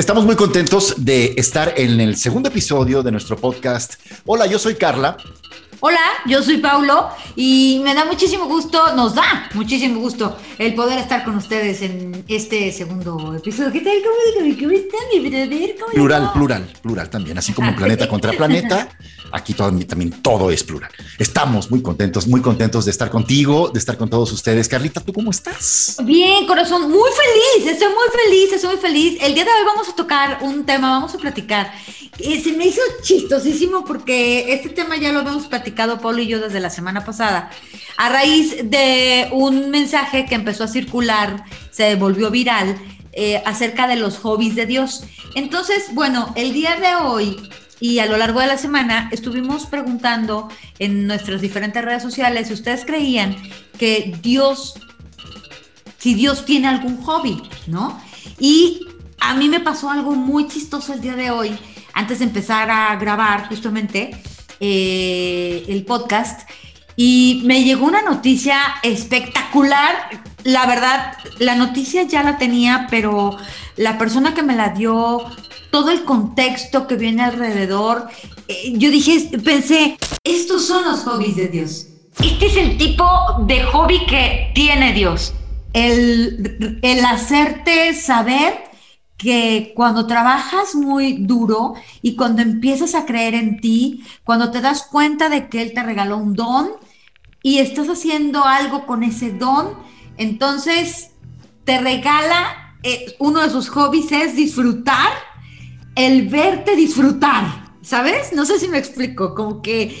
Estamos muy contentos de estar en el segundo episodio de nuestro podcast. Hola, yo soy Carla. Hola, yo soy Paulo y me da muchísimo gusto, nos da muchísimo gusto el poder estar con ustedes en este segundo episodio. ¿Qué tal? ¿Cómo, cómo están, mi brother? ¿Cómo Plural, plural, plural también, así como planeta contra planeta. Aquí todo, también todo es plural. Estamos muy contentos, muy contentos de estar contigo, de estar con todos ustedes. Carlita, ¿tú cómo estás? Bien, corazón, muy feliz, estoy muy feliz, estoy muy feliz. El día de hoy vamos a tocar un tema, vamos a platicar. Eh, se me hizo chistosísimo porque este tema ya lo habíamos platicado Pablo y yo desde la semana pasada. A raíz de un mensaje que empezó a circular, se volvió viral, eh, acerca de los hobbies de Dios. Entonces, bueno, el día de hoy y a lo largo de la semana estuvimos preguntando en nuestras diferentes redes sociales si ustedes creían que Dios, si Dios tiene algún hobby, ¿no? Y a mí me pasó algo muy chistoso el día de hoy, antes de empezar a grabar justamente eh, el podcast, y me llegó una noticia espectacular. La verdad, la noticia ya la tenía, pero la persona que me la dio todo el contexto que viene alrededor. Eh, yo dije, pensé, estos son los hobbies de Dios. Este es el tipo de hobby que tiene Dios. El, el hacerte saber que cuando trabajas muy duro y cuando empiezas a creer en ti, cuando te das cuenta de que Él te regaló un don y estás haciendo algo con ese don, entonces te regala, eh, uno de sus hobbies es disfrutar el verte disfrutar, ¿sabes? No sé si me explico, como que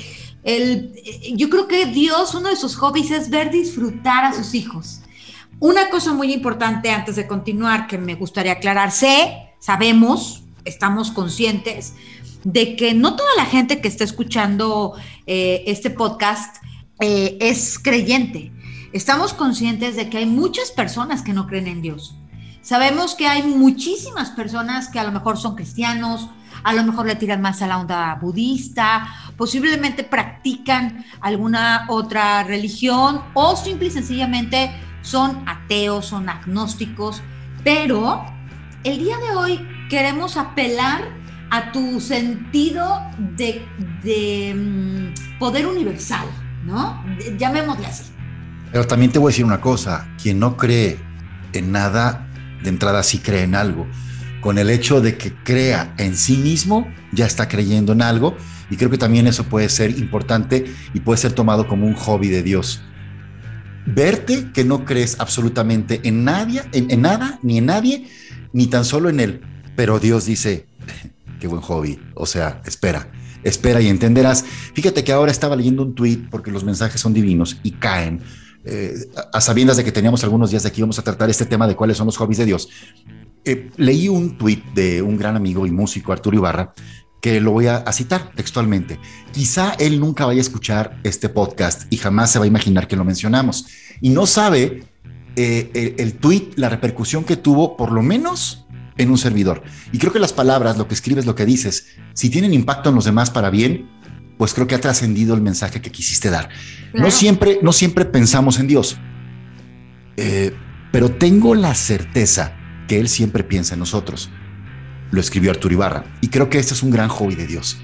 el, yo creo que Dios, uno de sus hobbies es ver disfrutar a sus hijos. Una cosa muy importante antes de continuar que me gustaría aclarar, sé, sabemos, estamos conscientes de que no toda la gente que está escuchando eh, este podcast eh, es creyente. Estamos conscientes de que hay muchas personas que no creen en Dios. Sabemos que hay muchísimas personas que a lo mejor son cristianos, a lo mejor le tiran más a la onda budista, posiblemente practican alguna otra religión o simple y sencillamente son ateos, son agnósticos, pero el día de hoy queremos apelar a tu sentido de, mm, poder universal, ¿no? Llamémosle así. Pero también te voy a decir una cosa, quien no cree en nada de entrada sí cree en algo. Con el hecho de que crea en sí mismo, ya está creyendo en algo. Y creo que también eso puede ser importante y puede ser tomado como un hobby de Dios. Verte que no crees absolutamente en nadie, en, nada, ni en nadie, ni tan solo en él. Pero Dios dice, qué buen hobby. O sea, espera, espera y entenderás. Fíjate que ahora estaba leyendo un tweet porque los mensajes son divinos y caen eh, a sabiendas de que teníamos algunos días de aquí, vamos a tratar este tema de cuáles son los hobbies de Dios. Eh, leí un tuit de un gran amigo y músico, Arturo Ibarra, que lo voy a, citar textualmente. Quizá él nunca vaya a escuchar este podcast y jamás se va a imaginar que lo mencionamos. Y no sabe eh, el, el tuit, la repercusión que tuvo, por lo menos en un servidor. Y creo que las palabras, lo que escribes, lo que dices, si tienen impacto en los demás para bien, pues creo que ha trascendido el mensaje que quisiste dar. No, siempre, no siempre pensamos en Dios, eh, pero tengo la certeza que Él siempre piensa en nosotros. Lo escribió Arturo Ibarra y creo que este es un gran hobby de Dios.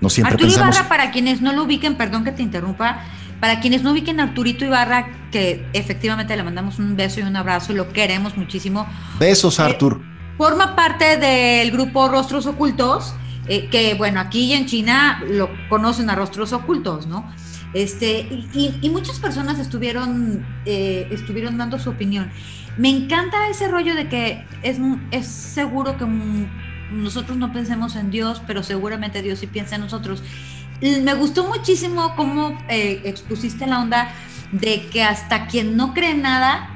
No siempre Arturo pensamos... Ibarra, para quienes no lo ubiquen, perdón que te interrumpa, para quienes no ubiquen a Arturito Ibarra, que efectivamente le mandamos un beso y un abrazo, lo queremos muchísimo. Besos, eh, Artur. forma parte del grupo Rostros Ocultos eh, que bueno, aquí en China lo conocen a rostros ocultos, ¿no? Este, y, muchas personas estuvieron, eh, estuvieron dando su opinión. Me encanta ese rollo de que es, es seguro que nosotros no pensemos en Dios, pero seguramente Dios sí piensa en nosotros. Me gustó muchísimo cómo eh, expusiste la onda de que hasta quien no cree nada,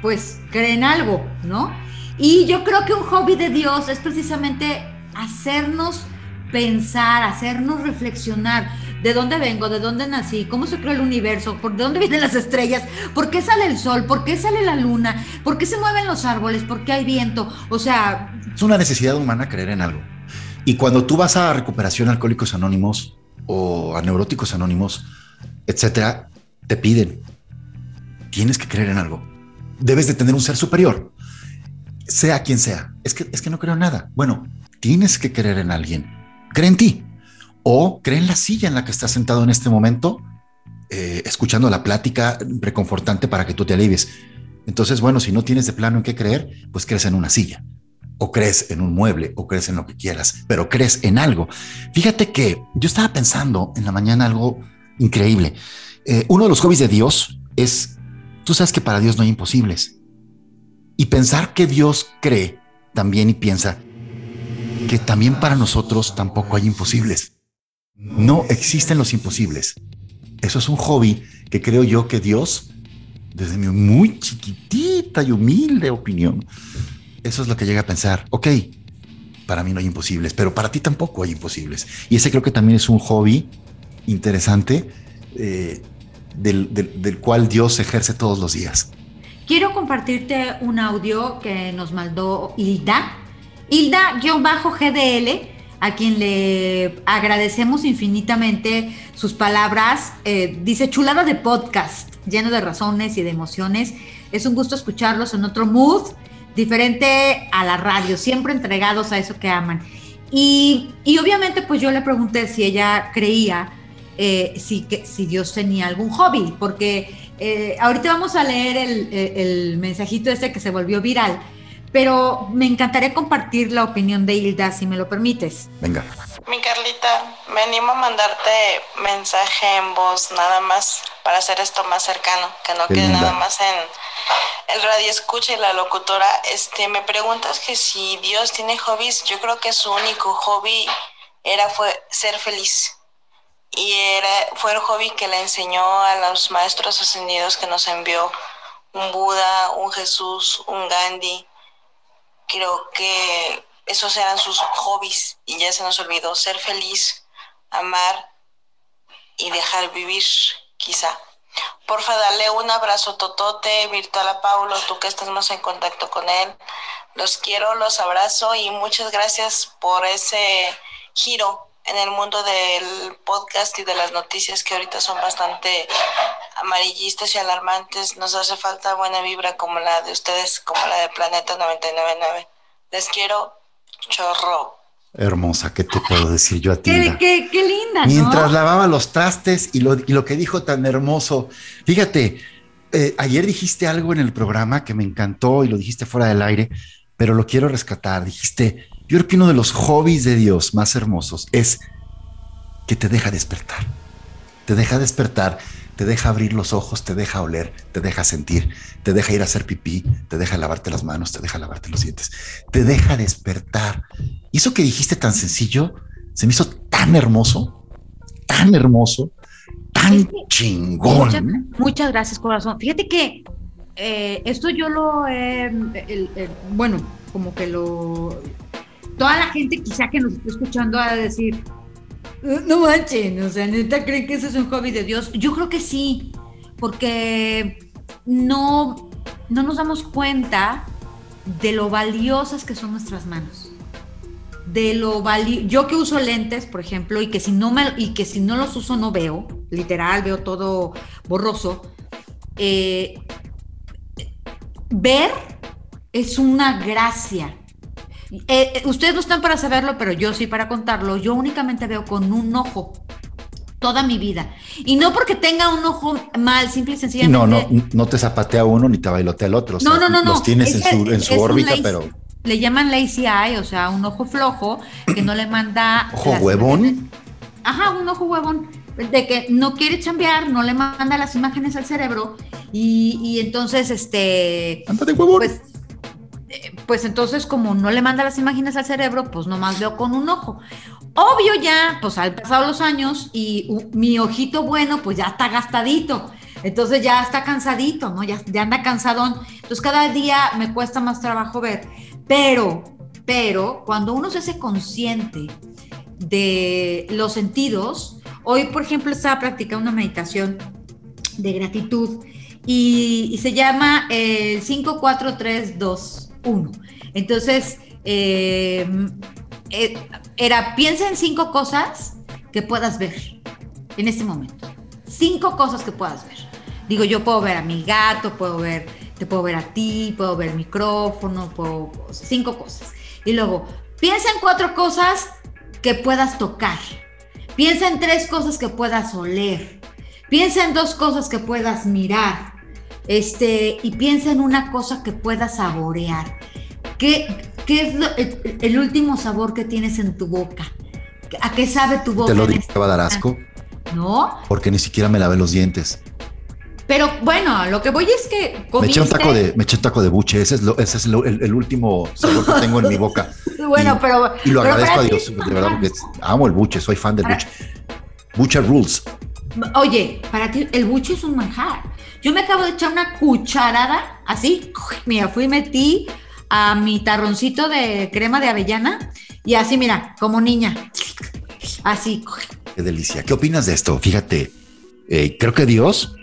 pues cree en algo, ¿no? Y yo creo que un hobby de Dios es precisamente hacernos pensar, hacernos reflexionar de dónde vengo, de dónde nací, cómo se creó el universo, por dónde vienen las estrellas, por qué sale el sol, por qué sale la luna, por qué se mueven los árboles, por qué hay viento. O sea... Es una necesidad humana creer en algo. Y cuando tú vas a recuperación alcohólicos anónimos o a neuróticos anónimos, etcétera, te piden, tienes que creer en algo. Debes de tener un ser superior. sea quien sea, es que, es que no creo en nada. Bueno, tienes que creer en alguien. Cree en ti. O cree en la silla en la que estás sentado en este momento, eh, escuchando la plática reconfortante para que tú te alivies. Entonces, bueno, si no tienes de plano en qué creer, pues crees en una silla, o crees en un mueble, o crees en lo que quieras, pero crees en algo. Fíjate que yo estaba pensando en la mañana algo increíble. Eh, uno de los hobbies de Dios es, tú sabes que para Dios no hay imposibles. Y pensar que Dios cree también y piensa que también para nosotros tampoco hay imposibles. No existen los imposibles. Eso es un hobby que creo yo que Dios, desde mi muy chiquitita y humilde opinión, eso es lo que llega a pensar. Ok, para mí no hay imposibles, pero para ti tampoco hay imposibles. Y ese creo que también es un hobby interesante eh, del, del cual Dios ejerce todos los días. Quiero compartirte un audio que nos mandó Hilda. Hilda-GDL, a quien le agradecemos infinitamente sus palabras. Eh, dice, chulada de podcast, lleno de razones y de emociones. Es un gusto escucharlos en otro mood, diferente a la radio, siempre entregados a eso que aman. Y, y obviamente pues yo le pregunté si ella creía eh, si, que, si Dios tenía algún hobby, porque eh, ahorita vamos a leer el, el, mensajito este que se volvió viral, pero me encantaría compartir la opinión de Hilda, si me lo permites. Venga. Mi Carlita, me animo a mandarte mensaje en voz nada más para hacer esto más cercano, que no quede nada más en el radio escucha y la locutora. Este, me preguntas que si Dios tiene hobbies, yo creo que su único hobby era fue ser feliz y era, fue el hobby que le enseñó a los maestros ascendidos que nos envió un Buda, un Jesús, un Gandhi. Creo que esos eran sus hobbies y ya se nos olvidó ser feliz, amar y dejar vivir, quizá. Porfa, dale un abrazo totote virtual a Paulo, tú que estás más en contacto con él. Los quiero, los abrazo y muchas gracias por ese giro en el mundo del podcast y de las noticias que ahorita son bastante amarillistas y alarmantes, nos hace falta buena vibra como la de ustedes, como la de Planeta 999. Les quiero chorro. Hermosa, ¿qué te puedo decir yo a ti? Qué, qué, linda. Mientras lavaba los trastes y lo, y lo, que dijo tan hermoso. Fíjate, eh, ayer dijiste algo en el programa que me encantó y lo dijiste fuera del aire, pero lo quiero rescatar. Dijiste, yo creo que uno de los hobbies de Dios más hermosos es que te deja despertar. Te deja despertar, te deja abrir los ojos, te deja oler, te deja sentir, te deja ir a hacer pipí, te deja lavarte las manos, te deja lavarte los dientes, te deja despertar. Y eso que dijiste tan sencillo se me hizo tan hermoso, tan hermoso, tan chingón. Muchas, muchas, gracias, corazón. Fíjate que eh, esto yo lo he, bueno, como que lo toda la gente quizá que nos está escuchando a decir, no manchen, o sea, neta creen que ese es un hobby de Dios. Yo creo que sí, porque no, no nos damos cuenta de lo valiosas que son nuestras manos. De lo vali yo que uso lentes, por ejemplo, y que si no me y que si no los uso no veo, literal, veo todo borroso. Eh, ver es una gracia eh, eh, ustedes no están para saberlo, pero yo sí para contarlo. Yo únicamente veo con un ojo toda mi vida. Y no porque tenga un ojo mal, simple y sencillamente. No, no, no te zapatea uno ni te bailotea el otro. no, no, no, Los tienes en su, en su órbita, pero. Le llaman lazy eye, o sea, un ojo flojo que no le manda. ¿Ojo huevón? Ajá, un ojo huevón. De que no quiere chambear, no le manda las imágenes al cerebro. Y, y entonces, este. Ándate, huevón. Pues, pues entonces como no le manda las imágenes al cerebro, pues nomás veo con un ojo. Obvio ya, pues han pasado los años y mi ojito bueno, pues ya está gastadito. Entonces ya está cansadito, ¿no? Ya, anda cansadón. Entonces cada día me cuesta más trabajo ver. Pero, pero, cuando uno se hace consciente de los sentidos, hoy, por ejemplo, estaba practicando una meditación de gratitud y, y se llama el 5432 uno. Entonces, eh, eh, era, piensa en cinco cosas que puedas ver en este momento. Cinco cosas que puedas ver. Digo, yo puedo ver a mi gato, puedo ver te puedo ver a ti, puedo ver micrófono, puedo, cinco cosas. Y luego, piensa en cuatro cosas que puedas tocar. Piensa en tres cosas que puedas oler. Piensa en dos cosas que puedas mirar. Este, y piensa en una cosa que puedas saborear. ¿Qué, qué es el, último sabor que tienes en tu boca? ¿A qué sabe tu boca? ¿Te lo dije que va a dar asco? No. Porque ni siquiera me lavé los dientes. Pero bueno, lo que voy es que me eché un taco de, me eché un taco de buche, ese es, lo, ese es el, último sabor que tengo en mi boca. bueno, pero. Y lo agradezco a Dios, de verdad, porque amo el buche, soy fan del buche. Buche rules. Oye, para ti el buche es un manjar. Yo me acabo de echar una cucharada, así, mira, fui y metí a mi tarroncito de crema de avellana y así, mira, como niña. Así. Qué delicia. ¿Qué opinas de esto? Fíjate, eh, creo que Dios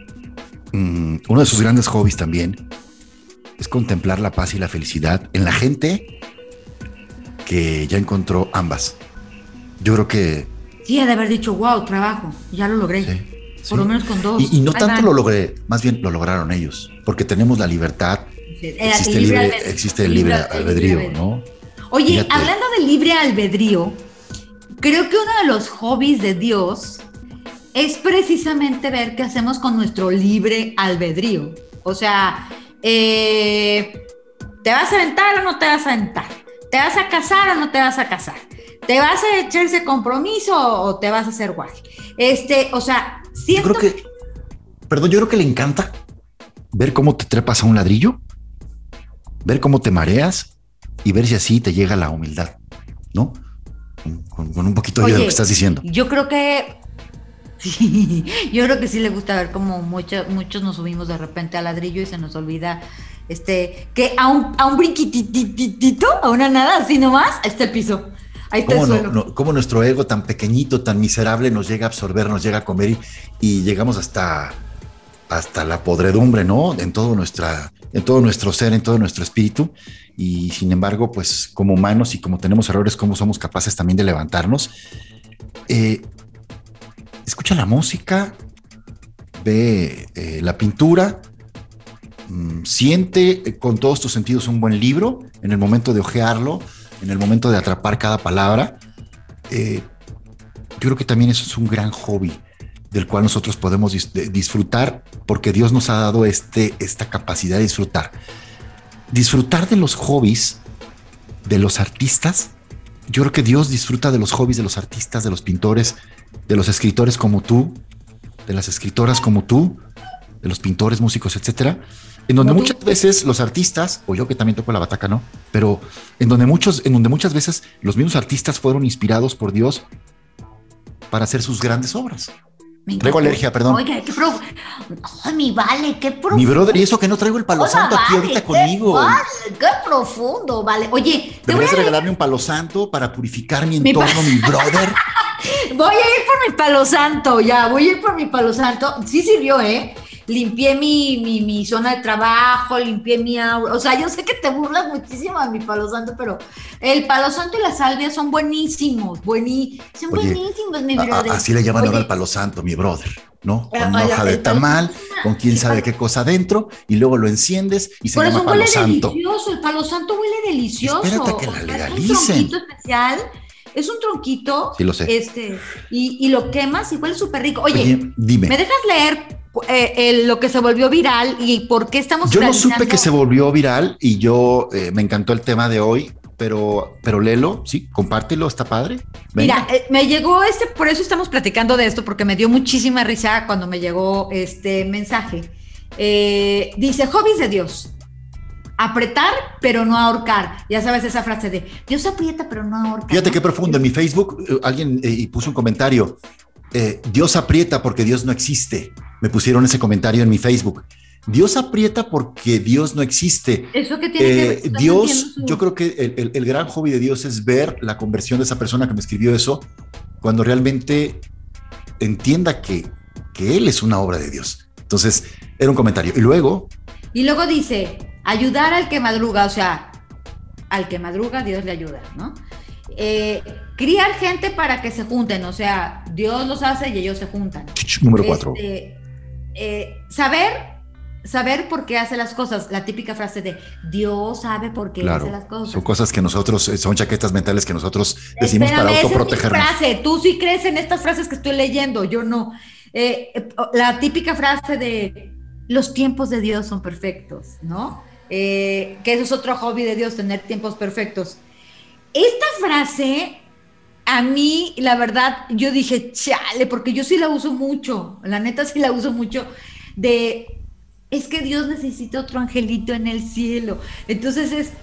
Mm, uno de sus grandes hobbies también es contemplar la paz y la felicidad en la gente que ya encontró ambas. Yo creo que... Sí, ha de haber dicho, wow, trabajo, ya lo logré. Por lo menos con dos. Y, no tanto lo logré, más bien lo lograron ellos, porque tenemos la libertad. existe, el libre, existe el libre, albedrío, ¿no? Oye, hablando de libre albedrío, creo que uno de los hobbies de Dios es precisamente ver qué hacemos con nuestro libre albedrío. O sea, eh, ¿te vas a aventar o no te vas a aventar? ¿Te vas a casar o no te vas a casar? ¿Te vas a echar ese compromiso o te vas a hacer guay? Este, o sea, siento yo creo que, perdón, yo creo que le encanta ver cómo te trepas a un ladrillo, ver cómo te mareas y ver si así te llega la humildad, ¿no? Con, un poquito de lo que estás diciendo. Yo creo que Sí, yo creo que sí le gusta ver como muchos, muchos nos subimos de repente al ladrillo y se nos olvida este que a un, a un brinquititito, a una nada, así nomás, está el piso. Ahí ¿Cómo, el ¿Cómo nuestro ego tan pequeñito, tan miserable, nos llega a absorber, nos llega a comer y, llegamos hasta, hasta la podredumbre, ¿no? En todo, nuestra, en todo nuestro ser, en todo nuestro espíritu. Y sin embargo, pues como humanos y como tenemos errores, ¿cómo somos capaces también de levantarnos? Eh, escucha la música, ve eh, la pintura, mm, siente con todos tus sentidos un buen libro en el momento de hojearlo, en el momento de atrapar cada palabra. Eh, yo creo que también eso es un gran hobby del cual nosotros podemos disfrutar porque Dios nos ha dado este, esta capacidad de disfrutar. Disfrutar de los hobbies de los artistas. Yo creo que Dios disfruta de los hobbies de los artistas, de los pintores, de los escritores como tú, de las escritoras como tú, de los pintores, músicos, etcétera, en donde muchas veces los artistas, o yo que también toco la bataca, ¿no? Pero en donde muchos, en donde muchas veces los mismos artistas fueron inspirados por Dios para hacer sus grandes obras. traigo alergia, perdón. Oiga, qué pro... mi vale, qué profundo. Mi brother, y eso que no traigo el palo santo aquí ahorita conmigo. qué profundo, vale. Oye, deberías regalarme un palo santo para purificar mi entorno, mi brother. Voy a ir por mi palo santo, ya, voy a ir por mi palo santo. Sí sirvió, ¿eh? Limpié mi, mi, zona de trabajo, limpié mi aura. O sea, yo sé que te burlas muchísimo de mi palo santo, pero el palo santo y la salvia son buenísimos, buenísimos, son buenísimos, mi brother. así le llaman ahora al palo santo, mi brother. ¿no? Con una hoja de tamal, con quién sabe qué cosa adentro, y luego lo enciendes y se llama palo santo. Delicioso, el palo santo huele delicioso. Espérate que la legalicen. Es un especial es un tronquito. Sí, lo sé. Este, y, lo quemas y huele súper rico. Oye, dime. ¿Me dejas leer eh, lo que se volvió viral y por qué estamos Yo no supe que se volvió viral y yo eh, me encantó el tema de hoy, pero, pero léelo, sí, compártelo, está padre. Mira, eh, me llegó este, por eso estamos platicando de esto, porque me dio muchísima risa cuando me llegó este mensaje. dice, hobbies de Dios apretar, pero no ahorcar. Ya sabes esa frase de Dios aprieta, pero no ahorca. Fíjate qué profundo. En mi Facebook alguien eh, puso un comentario. Eh, Dios aprieta porque Dios no existe. Me pusieron ese comentario en mi Facebook. Dios aprieta porque Dios no existe. Eso que tiene que Dios, yo creo que el, gran hobby de Dios es ver la conversión de esa persona que me escribió eso cuando realmente entienda que, que Él es una obra de Dios. Entonces, era un comentario. Y luego. Y luego dice: ayudar al que madruga, o sea, al que madruga Dios le ayuda, ¿no? Eh, criar gente para que se junten, o sea, Dios los hace y ellos se juntan. Número cuatro. Este, eh, saber saber por qué hace las cosas. La típica frase de Dios sabe por qué hace las cosas. Son cosas que nosotros, eh, son chaquetas mentales que nosotros decimos para autoprotegernos. Esa frase. Tú sí crees en estas frases que estoy leyendo, yo no. Eh, la típica frase de los tiempos de Dios son perfectos, ¿no? que eso es otro hobby de Dios, tener tiempos perfectos. Esta frase, a mí, la verdad, yo dije, chale, porque yo sí la uso mucho, la neta sí la uso mucho, de es que Dios necesita otro angelito en el cielo. Entonces es,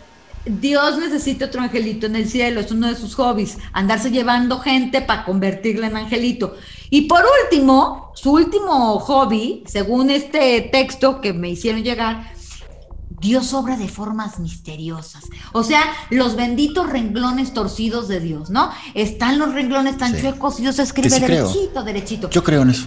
Dios necesita otro angelito en el cielo, es uno de sus hobbies, andarse llevando gente para convertirla en angelito. Y por último, su último hobby, según este texto que me hicieron llegar, Dios obra de formas misteriosas. O sea, los benditos renglones torcidos de Dios, ¿no? Están los renglones tan chuecos y Dios escribe derechito, derechito. Yo creo en eso.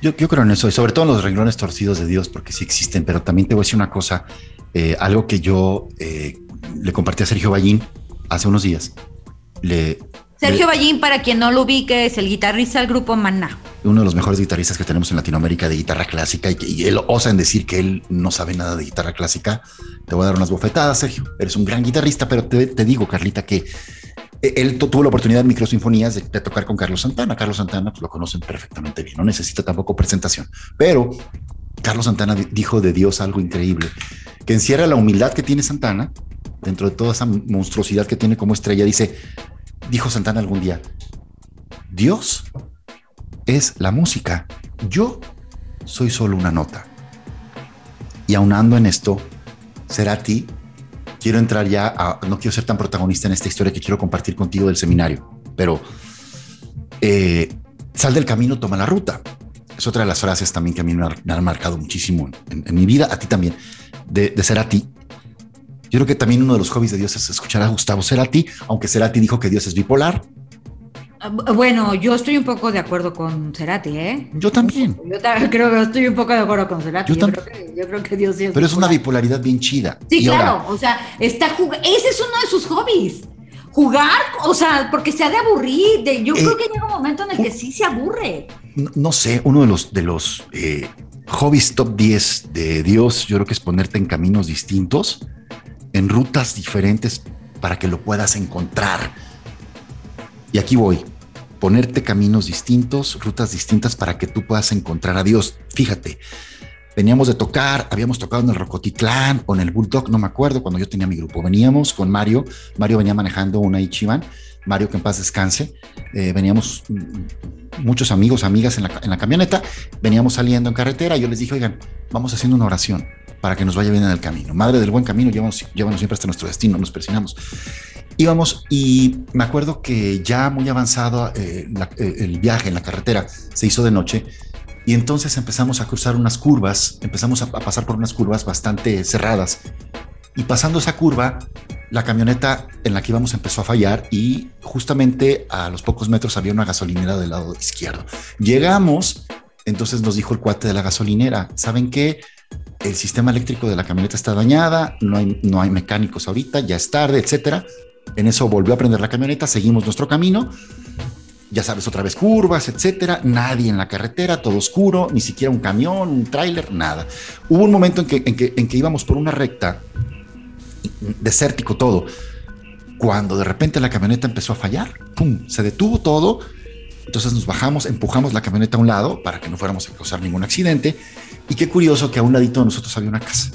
Yo, creo en eso, y sobre todo en los renglones torcidos de Dios, porque sí existen, pero también te voy a decir una cosa, eh, algo que yo eh, le compartí a Sergio Ballín hace unos días. Le, Sergio Ballín, para quien no lo ubique, es el guitarrista del grupo Maná. Uno de los mejores guitarristas que tenemos en Latinoamérica de guitarra clásica y, y él osa en decir que él no sabe nada de guitarra clásica. Te voy a dar unas bofetadas, Sergio. Eres un gran guitarrista, pero te, te digo, Carlita, que eh, él tuvo la oportunidad en microsinfonías de, de, tocar con Carlos Santana. Carlos Santana pues, lo conocen perfectamente bien, no necesita tampoco presentación. Pero Carlos Santana dijo de Dios algo increíble, que encierra la humildad que tiene Santana, dentro de toda esa monstruosidad que tiene como estrella. Dice, dijo Santana algún día, Dios es la música, yo soy solo una nota. Y aunando en esto, será ti quiero entrar ya a, no quiero ser tan protagonista en esta historia que quiero compartir contigo del seminario, pero eh, sal del camino, toma la ruta. Es otra de las frases también que a mí me, han marcado muchísimo en, mi vida, a ti también, de, ser a ti. Yo creo que también uno de los hobbies de Dios es escuchar a Gustavo Cerati, aunque Cerati dijo que Dios es bipolar, Ah, bueno, yo estoy un poco de acuerdo con Cerati, ¿eh? Yo también. Yo creo que estoy un poco de acuerdo con Cerati. Yo, creo, que, Dios Pero es una bipolaridad bien chida. Sí, claro. o sea, está ese es uno de sus hobbies. Jugar, o sea, porque se ha de aburrir. yo creo eh, que llega un momento en el que sí se aburre. No, sé, uno de los, de los eh, hobbies top 10 de Dios, yo creo que es ponerte en caminos distintos, en rutas diferentes para que lo puedas encontrar y aquí voy, ponerte caminos distintos, rutas distintas para que tú puedas encontrar a Dios. Fíjate, veníamos de tocar, habíamos tocado en el Rocotitlán o en el Bulldog, no me acuerdo, cuando yo tenía mi grupo. Veníamos con Mario, Mario venía manejando una Ichiban, Mario que en paz descanse, eh, veníamos muchos amigos, amigas en la, en la, camioneta, veníamos saliendo en carretera, yo les dije, oigan, vamos haciendo una oración para que nos vaya bien en el camino. Madre del buen camino, llévanos, llévanos siempre hasta nuestro destino, nos presionamos íbamos y me acuerdo que ya muy avanzado eh, eh, el viaje en la carretera se hizo de noche y entonces empezamos a cruzar unas curvas, empezamos a, pasar por unas curvas bastante cerradas y pasando esa curva la camioneta en la que íbamos empezó a fallar y justamente a los pocos metros había una gasolinera del lado izquierdo. Llegamos, entonces nos dijo el cuate de la gasolinera, ¿saben qué? El sistema eléctrico de la camioneta está dañada, no hay, no hay mecánicos ahorita, ya es tarde, etcétera en eso volvió a prender la camioneta, seguimos nuestro camino. Ya sabes, otra vez curvas, etcétera. Nadie en la carretera, todo oscuro, ni siquiera un camión, un tráiler, nada. Hubo un momento en que, en, que, en que íbamos por una recta, desértico todo, cuando de repente la camioneta empezó a fallar. ¡Pum! Se detuvo todo. Entonces nos bajamos, empujamos la camioneta a un lado para que no fuéramos a causar ningún accidente. Y qué curioso que a un ladito de nosotros había una casa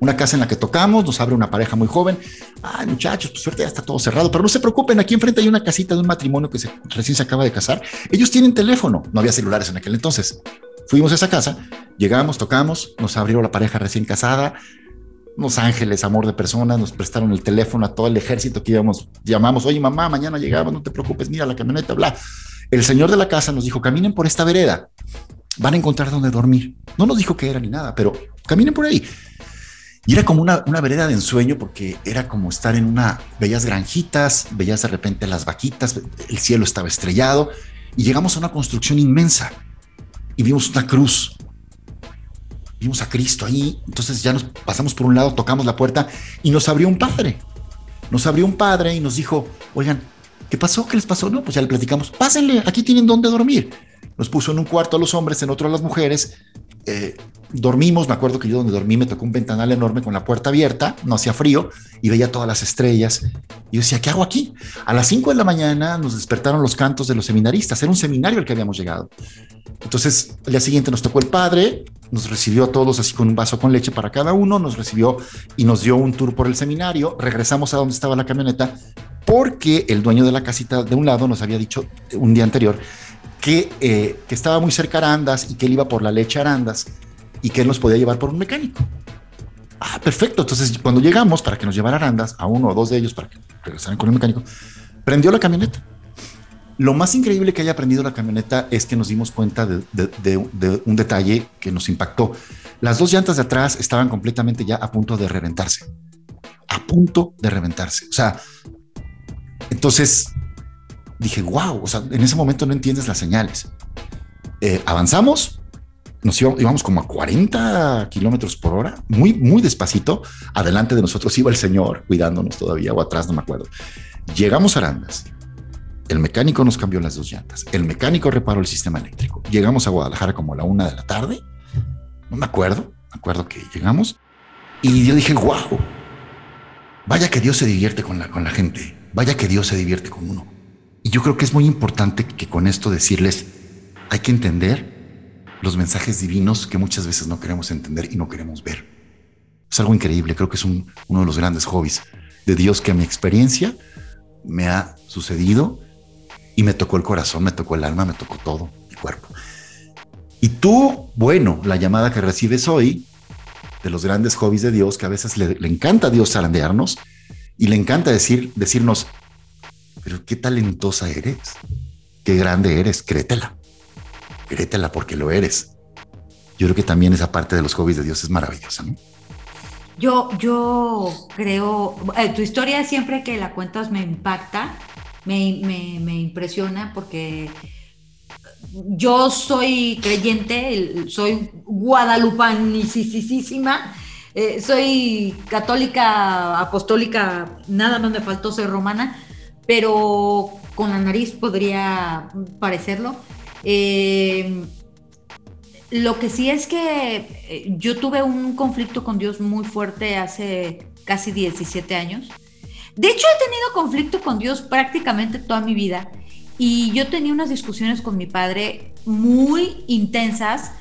una casa en la que tocamos, nos abre una pareja muy joven. Ay, muchachos, pues suerte ya está todo cerrado, pero no se preocupen, aquí enfrente hay una casita de un matrimonio que recién se acaba de casar. Ellos tienen teléfono, no había celulares en aquel entonces. Fuimos a esa casa, llegamos, tocamos, nos abrió la pareja recién casada, unos ángeles, amor de personas, nos prestaron el teléfono a todo el ejército que íbamos, llamamos, oye mamá, mañana llegamos, no te preocupes, mira la camioneta, bla. El señor de la casa nos dijo, caminen por esta vereda, van a encontrar donde dormir. No nos dijo qué era ni nada, pero caminen por ahí. Y era como una, una vereda de ensueño porque era como estar en una, bellas granjitas, veías de repente las vaquitas, el cielo estaba estrellado y llegamos a una construcción inmensa y vimos una cruz. Vimos a Cristo ahí, entonces ya nos pasamos por un lado, tocamos la puerta y nos abrió un padre. Nos abrió un padre y nos dijo, oigan, ¿qué pasó? ¿Qué les pasó? No, pues ya le platicamos, pásenle, aquí tienen donde dormir. Nos puso en un cuarto a los hombres, en otro a las mujeres, eh, dormimos, me acuerdo que yo donde dormí me tocó un ventanal enorme con la puerta abierta, no hacía frío y veía todas las estrellas. Y yo decía, ¿qué hago aquí? A las 5 de la mañana nos despertaron los cantos de los seminaristas, era un seminario al que habíamos llegado. Entonces, al día siguiente nos tocó el padre, nos recibió a todos así con un vaso con leche para cada uno, nos recibió y nos dio un tour por el seminario, regresamos a donde estaba la camioneta porque el dueño de la casita de un lado nos había dicho un día anterior que, eh, que estaba muy cerca a Arandas y que él iba por la leche a Arandas y que él nos podía llevar por un mecánico. Ah, perfecto. Entonces, cuando llegamos para que nos llevara Arandas, a uno o dos de ellos para que regresaran con el mecánico, prendió la camioneta. Lo más increíble que haya aprendido la camioneta es que nos dimos cuenta de, un detalle que nos impactó. Las dos llantas de atrás estaban completamente ya a punto de reventarse. A punto de reventarse. O sea, entonces dije, wow, o sea, en ese momento no entiendes las señales. Eh, avanzamos, nos íbamos, como a 40 kilómetros por hora, muy, muy despacito. Adelante de nosotros iba el señor cuidándonos todavía, o atrás, no me acuerdo. Llegamos a Arandas. El mecánico nos cambió las dos llantas. El mecánico reparó el sistema eléctrico. Llegamos a Guadalajara como a la una de la tarde. No me acuerdo. Me acuerdo que llegamos. Y yo dije, wow, vaya que Dios se divierte con la, con la gente. Vaya que Dios se divierte con uno. Y yo creo que es muy importante que con esto decirles, hay que entender los mensajes divinos que muchas veces no queremos entender y no queremos ver. Es algo increíble, creo que es uno de los grandes hobbies de Dios que a mi experiencia me ha sucedido y me tocó el corazón, me tocó el alma, me tocó todo, mi cuerpo. Y tú, bueno, la llamada que recibes hoy de los grandes hobbies de Dios, que a veces le, encanta a Dios zarandearnos y le encanta decir, decirnos, pero qué talentosa eres, qué grande eres, créetela créetela porque lo eres. Yo creo que también esa parte de los hobbies de Dios es maravillosa, ¿no? Yo, yo creo, eh, tu historia siempre que la cuentas me impacta, me, me, impresiona porque yo soy creyente, soy guadalupanicísima, eh, soy católica, apostólica, nada más me faltó ser romana, pero con la nariz podría parecerlo. Eh, lo que sí es que eh, yo tuve un conflicto con Dios muy fuerte hace casi 17 años. De hecho, he tenido conflicto con Dios prácticamente toda mi vida. Y yo tenía unas discusiones con mi padre muy intensas.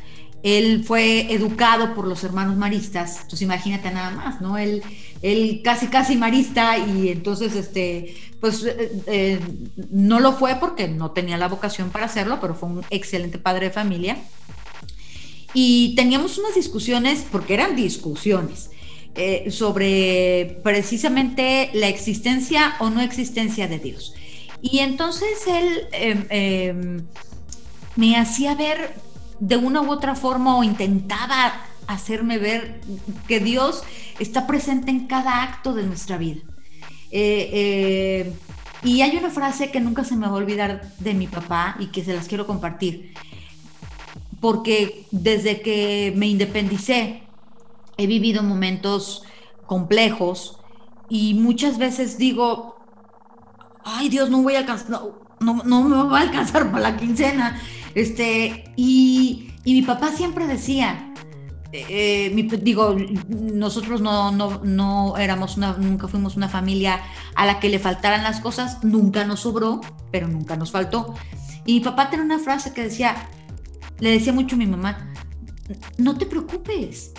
Él fue educado por los hermanos maristas, entonces imagínate nada más, ¿no? Él, él casi, casi marista y entonces, este, pues eh, eh, no lo fue porque no tenía la vocación para hacerlo, pero fue un excelente padre de familia. Y teníamos unas discusiones, porque eran discusiones, eh, sobre precisamente la existencia o no existencia de Dios. Y entonces él em, em, me hacía ver de una u otra forma o intentaba hacerme ver que Dios está presente en cada acto de nuestra vida. Eh, eh, y hay una frase que nunca se me va a olvidar de mi papá y que se las quiero compartir. Porque desde que me independicé he vivido momentos complejos y muchas veces digo, ay Dios, no voy a alcanzar, no, me va a alcanzar para la quincena. Este, y, y mi papá siempre decía, eh, digo, nosotros no, no, no éramos una, nunca fuimos una familia a la que le faltaran las cosas, nunca nos sobró, pero nunca nos faltó. Y mi papá tenía una frase que decía, le decía mucho a mi mamá, no te preocupes,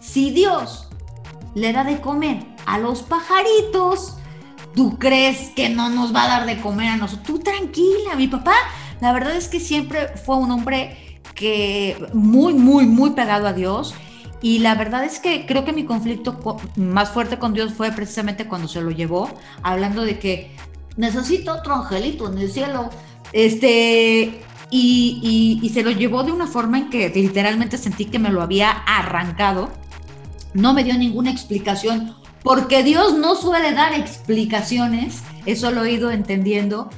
si Dios le da de comer a los pajaritos, ¿tú crees que no nos va a dar de comer a nosotros? Tú tranquila, mi papá, la verdad es que siempre fue un hombre que muy, muy, muy pegado a Dios. Y la verdad es que creo que mi conflicto más fuerte con Dios fue precisamente cuando se lo llevó, hablando de que necesito otro angelito en el cielo. Este, y, y, se lo llevó de una forma en que literalmente sentí que me lo había arrancado. No me dio ninguna explicación, porque Dios no suele dar explicaciones. Eso lo he ido entendiendo.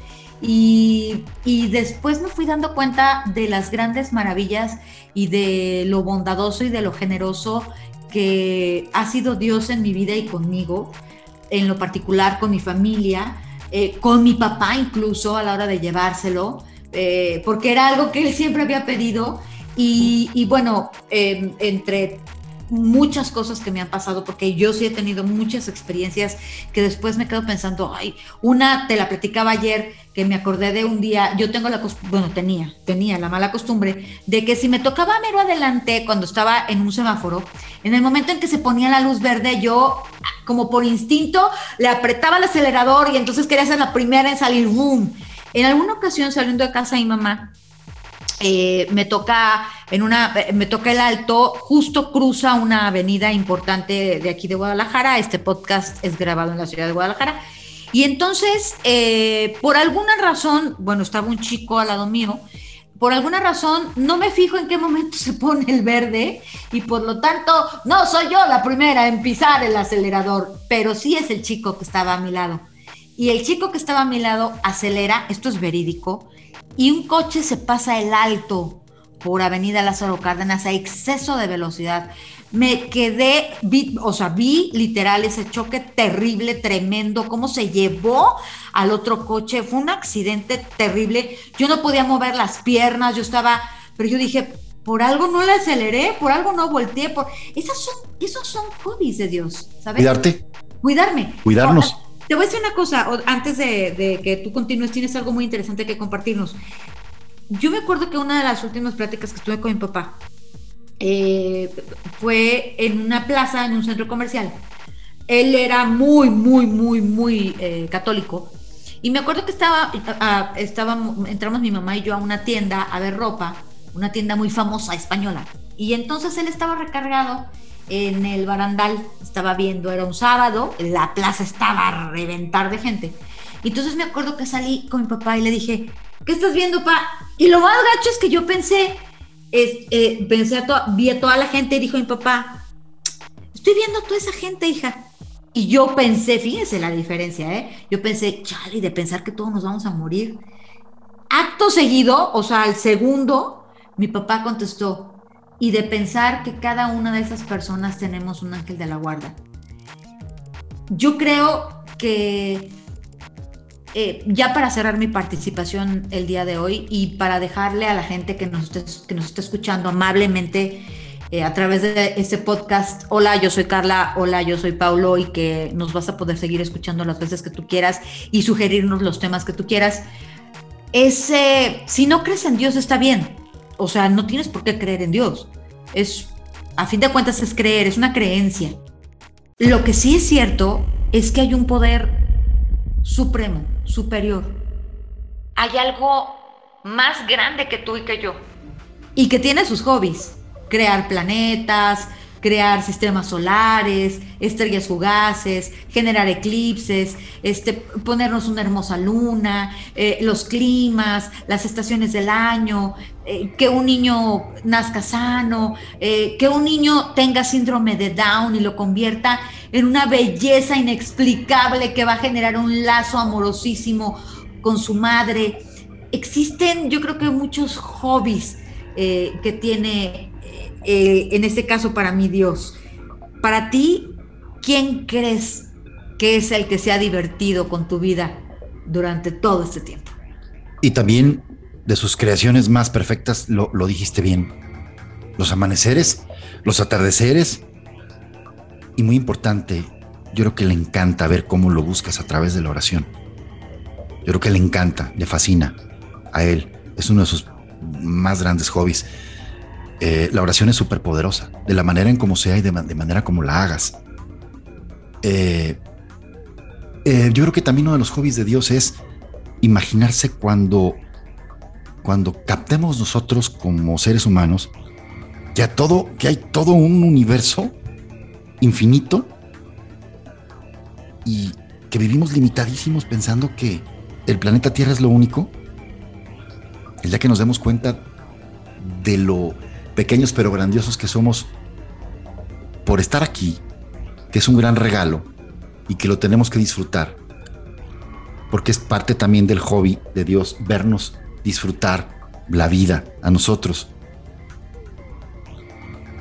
Y, después me fui dando cuenta de las grandes maravillas y de lo bondadoso y de lo generoso que ha sido Dios en mi vida y conmigo, en lo particular con mi familia, eh, con mi papá incluso a la hora de llevárselo, eh, porque era algo que él siempre había pedido Y, bueno, em, entre muchas cosas que me han pasado, porque yo sí he tenido muchas experiencias que después me quedo pensando, ay, una te la platicaba ayer, que me acordé de un día, yo tengo la bueno, tenía, tenía la mala costumbre de que si me tocaba mero adelante cuando estaba en un semáforo, en el momento en que se ponía la luz verde, yo como por instinto le apretaba el acelerador y entonces quería ser la primera en salir, boom. En alguna ocasión saliendo de casa mi mamá, eh, me toca en una me toca el alto justo cruza una avenida importante de aquí de Guadalajara. Este podcast es grabado en la ciudad de Guadalajara. Y entonces eh, por alguna razón bueno estaba un chico al lado mío por alguna razón no me fijo en qué momento se pone el verde y por lo tanto no soy yo la primera en pisar el acelerador pero sí es el chico que estaba a mi lado. Y el chico que estaba a mi lado acelera esto es verídico y un coche se pasa el alto por Avenida Lázaro Cárdenas a exceso de velocidad. Me quedé, o sea, vi literal ese choque terrible, tremendo, cómo se llevó al otro coche. Fue un accidente terrible. Yo no podía mover las piernas, yo estaba, pero yo dije, por algo no le aceleré, por algo no volteé, por esas son, esos son hobbies de Dios, ¿sabes? Cuidarte. Cuidarme. Cuidarnos. Te voy a decir una cosa, antes de, que tú continúes, tienes algo muy interesante que compartirnos. Yo me acuerdo que una de las últimas pláticas que estuve con mi papá eh, fue en una plaza, en un centro comercial. Él era muy, muy, muy, muy eh, católico. Y me acuerdo que estaba, estaba, entramos mi mamá y yo a una tienda a ver ropa, una tienda muy famosa española. Y entonces él estaba recargado en el barandal, estaba viendo, era un sábado, la plaza estaba a reventar de gente. Entonces me acuerdo que salí con mi papá y le dije, ¿qué estás viendo, pa? Y lo más gacho es que yo pensé, eh, pensé a vi a toda la gente y dijo mi papá, estoy viendo a toda esa gente, hija. Y yo pensé, fíjense la diferencia, ¿eh? Yo pensé, chale, de pensar que todos nos vamos a morir. Acto seguido, o sea, al segundo, mi papá contestó, y de pensar que cada una de esas personas tenemos un ángel de la guarda. Yo creo que eh, ya para cerrar mi participación el día de hoy y para dejarle a la gente que nos esté, que nos está escuchando amablemente eh, a través de este podcast, hola, yo soy Carla, hola, yo soy Paulo y que nos vas a poder seguir escuchando las veces que tú quieras y sugerirnos los temas que tú quieras. Ese, si no crees en Dios está bien, o sea, no tienes por qué creer en Dios. Es, a fin de cuentas, es creer, es una creencia. Lo que sí es cierto es que hay un poder supremo, superior. Hay algo más grande que tú y que yo. Y que tiene sus hobbies. Crear planetas, crear sistemas solares, estrellas fugaces, generar eclipses, este, ponernos una hermosa luna, eh, los climas, las estaciones del año, eh, que un niño nazca sano, eh, que un niño tenga síndrome de Down y lo convierta en una belleza inexplicable que va a generar un lazo amorosísimo con su madre. Existen, yo creo que muchos hobbies que tiene eh, en este caso para mí Dios. Para ti, ¿quién crees que es el que se ha divertido con tu vida durante todo este tiempo? Y también de sus creaciones más perfectas, lo, lo dijiste bien, los amaneceres, los atardeceres, y muy importante, yo creo que le encanta ver cómo lo buscas a través de la oración. Yo creo que le encanta, le fascina a él. Es uno de sus más grandes hobbies. Eh, la oración es súper poderosa, de la manera en como sea y de, manera como la hagas. Eh, eh, yo creo que también uno de los hobbies de Dios es imaginarse cuando, cuando captemos nosotros como seres humanos que, todo, que hay todo un universo infinito y que vivimos limitadísimos pensando que el planeta Tierra es lo único. El día que nos demos cuenta de lo pequeños pero grandiosos que somos por estar aquí, que es un gran regalo y que lo tenemos que disfrutar, porque es parte también del hobby de Dios vernos disfrutar la vida a nosotros.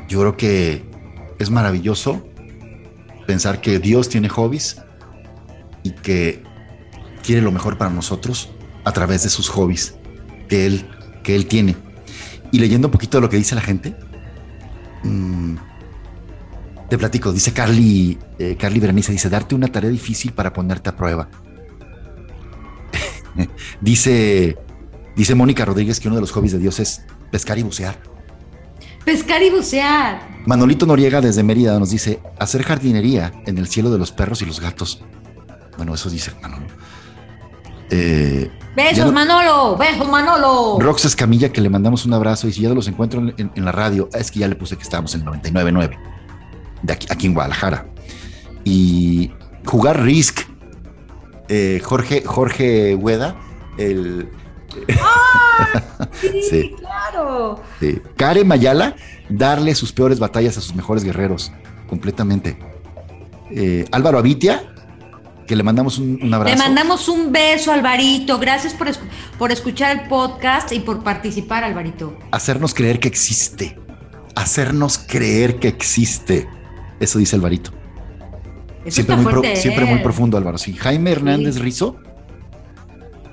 Yo creo que es maravilloso pensar que Dios tiene hobbies y que quiere lo mejor para nosotros a través de sus hobbies que Él, que él tiene. Y leyendo un poquito de lo que dice la gente, mm, te platico, dice Carly, eh, Carly Berenice, dice, darte una tarea difícil para ponerte a prueba. dice, dice Mónica Rodríguez que uno de los hobbies de Dios es pescar y bucear. Pescar y bucear. Manolito Noriega desde Mérida nos dice, hacer jardinería en el cielo de los perros y los gatos. Bueno, eso dice Manolo. Eh, besos, Manolo, besos, Manolo. Rox Escamilla, que le mandamos un abrazo y si ya los encuentro en, la radio, es que ya le puse que estábamos en 99.9, de aquí, aquí en Guadalajara. Y jugar Risk, eh, Jorge, Jorge Hueda, el... ¡Ah! Sí, claro. Sí. Karen Mayala, darle sus peores batallas a sus mejores guerreros, completamente. Eh, Álvaro Avitia, que le mandamos un, abrazo. Le mandamos un beso, Alvarito. Gracias por, por escuchar el podcast y por participar, Alvarito. Hacernos creer que existe. Hacernos creer que existe. Eso dice Alvarito. siempre, muy siempre muy ¿eh? profundo, Álvaro. Sí. Jaime Hernández Rizo.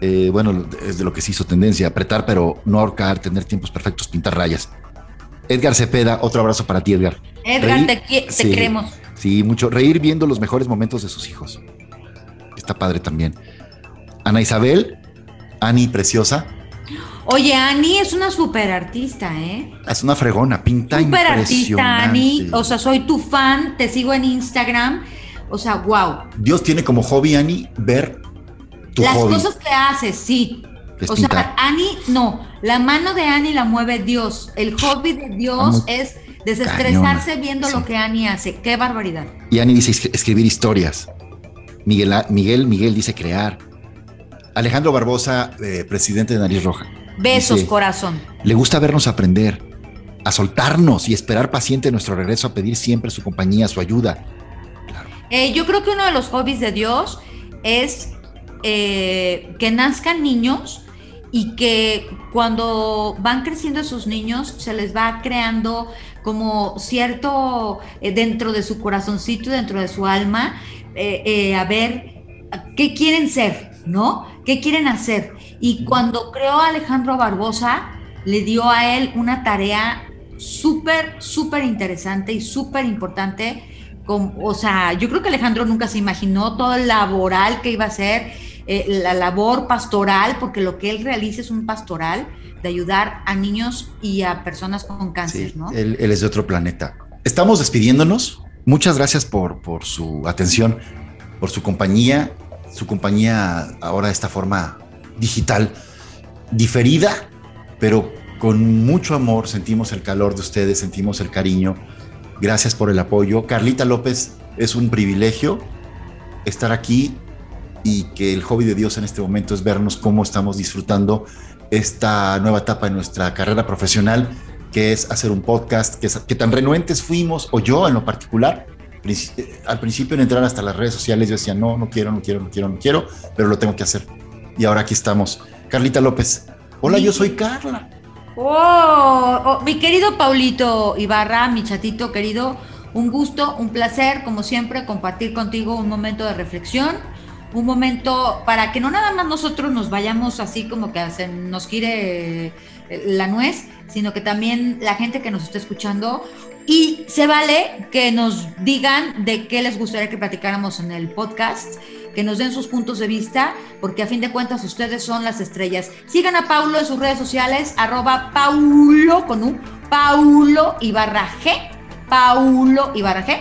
Eh, bueno, es de lo que se hizo tendencia, apretar, pero no ahorcar, tener tiempos perfectos, pintar rayas. Edgar Cepeda, otro abrazo para ti, Edgar. Edgar, te, queremos. Sí, mucho. Reír viendo los mejores momentos de sus hijos está padre también. Ana Isabel, Ani Preciosa. Oye, Ani es una super artista, ¿eh? Es una fregona, pinta Super artista, Ani. O sea, soy tu fan, te sigo en Instagram. O sea, wow. Dios tiene como hobby, Ani, ver tu Las cosas que haces, sí. o sea, Ani, no. La mano de Ani la mueve Dios. El hobby de Dios es desestresarse viendo lo que Ani hace. Qué barbaridad. Y Ani dice escribir historias. Miguel, Miguel, Miguel dice crear. Alejandro Barbosa, eh, presidente de Nariz Roja. Besos, corazón. Le gusta vernos aprender, a soltarnos y esperar paciente nuestro regreso a pedir siempre su compañía, su ayuda. Eh, yo creo que uno de los hobbies de Dios es eh, que nazcan niños y que cuando van creciendo esos niños se les va creando como cierto dentro de su corazoncito, dentro de su alma, eh, eh, a ver qué quieren ser, ¿no? ¿Qué quieren hacer? Y cuando creó a Alejandro Barbosa, le dio a él una tarea súper, súper interesante y súper importante. o sea, yo creo que Alejandro nunca se imaginó todo el laboral que iba a ser, eh, la labor pastoral, porque lo que él realiza es un pastoral de ayudar a niños y a personas con cáncer, ¿no? Él, él, es de otro planeta. Estamos despidiéndonos. Muchas gracias por, por su atención, por su compañía, su compañía ahora de esta forma digital, diferida, pero con mucho amor. Sentimos el calor de ustedes, sentimos el cariño. Gracias por el apoyo. Carlita López, es un privilegio estar aquí y que el hobby de Dios en este momento es vernos cómo estamos disfrutando esta nueva etapa en nuestra carrera profesional que es hacer un podcast, que, tan renuentes fuimos, o yo en lo particular, eh, al principio en entrar hasta las redes sociales yo decía, no, no quiero, no quiero, no quiero, no quiero, pero lo tengo que hacer. Y ahora aquí estamos. Carlita López. Hola, yo soy Carla. Oh, oh, mi querido Paulito Ibarra, mi chatito querido, un gusto, un placer, como siempre, compartir contigo un momento de reflexión, un momento para que no nada más nosotros nos vayamos así como que nos gire la nuez, sino que también la gente que nos está escuchando y se vale que nos digan de qué les gustaría que platicáramos en el podcast, que nos den sus puntos de vista, porque a fin de cuentas ustedes son las estrellas. Sigan a Paulo en sus redes sociales, arroba Paulo con un Paulo Ibarra G, Paulo Ibarra G.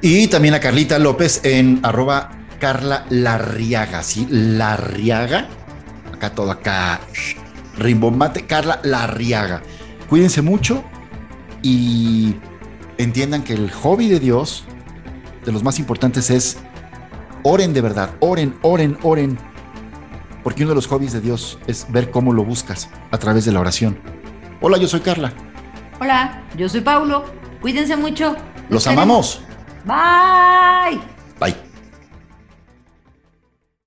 Y también a Carlita López en arroba Carla Larriaga, ¿sí? Larriaga. Acá todo acá. Rimbombate, Carla Larriaga. Cuídense mucho y entiendan que el hobby de Dios, de los más importantes, es oren de verdad, oren, oren, oren. Porque uno de los hobbies de Dios es ver cómo lo buscas a través de la oración. Hola, yo soy Carla. Hola, yo soy Paulo. Cuídense mucho. Los amamos. Bye.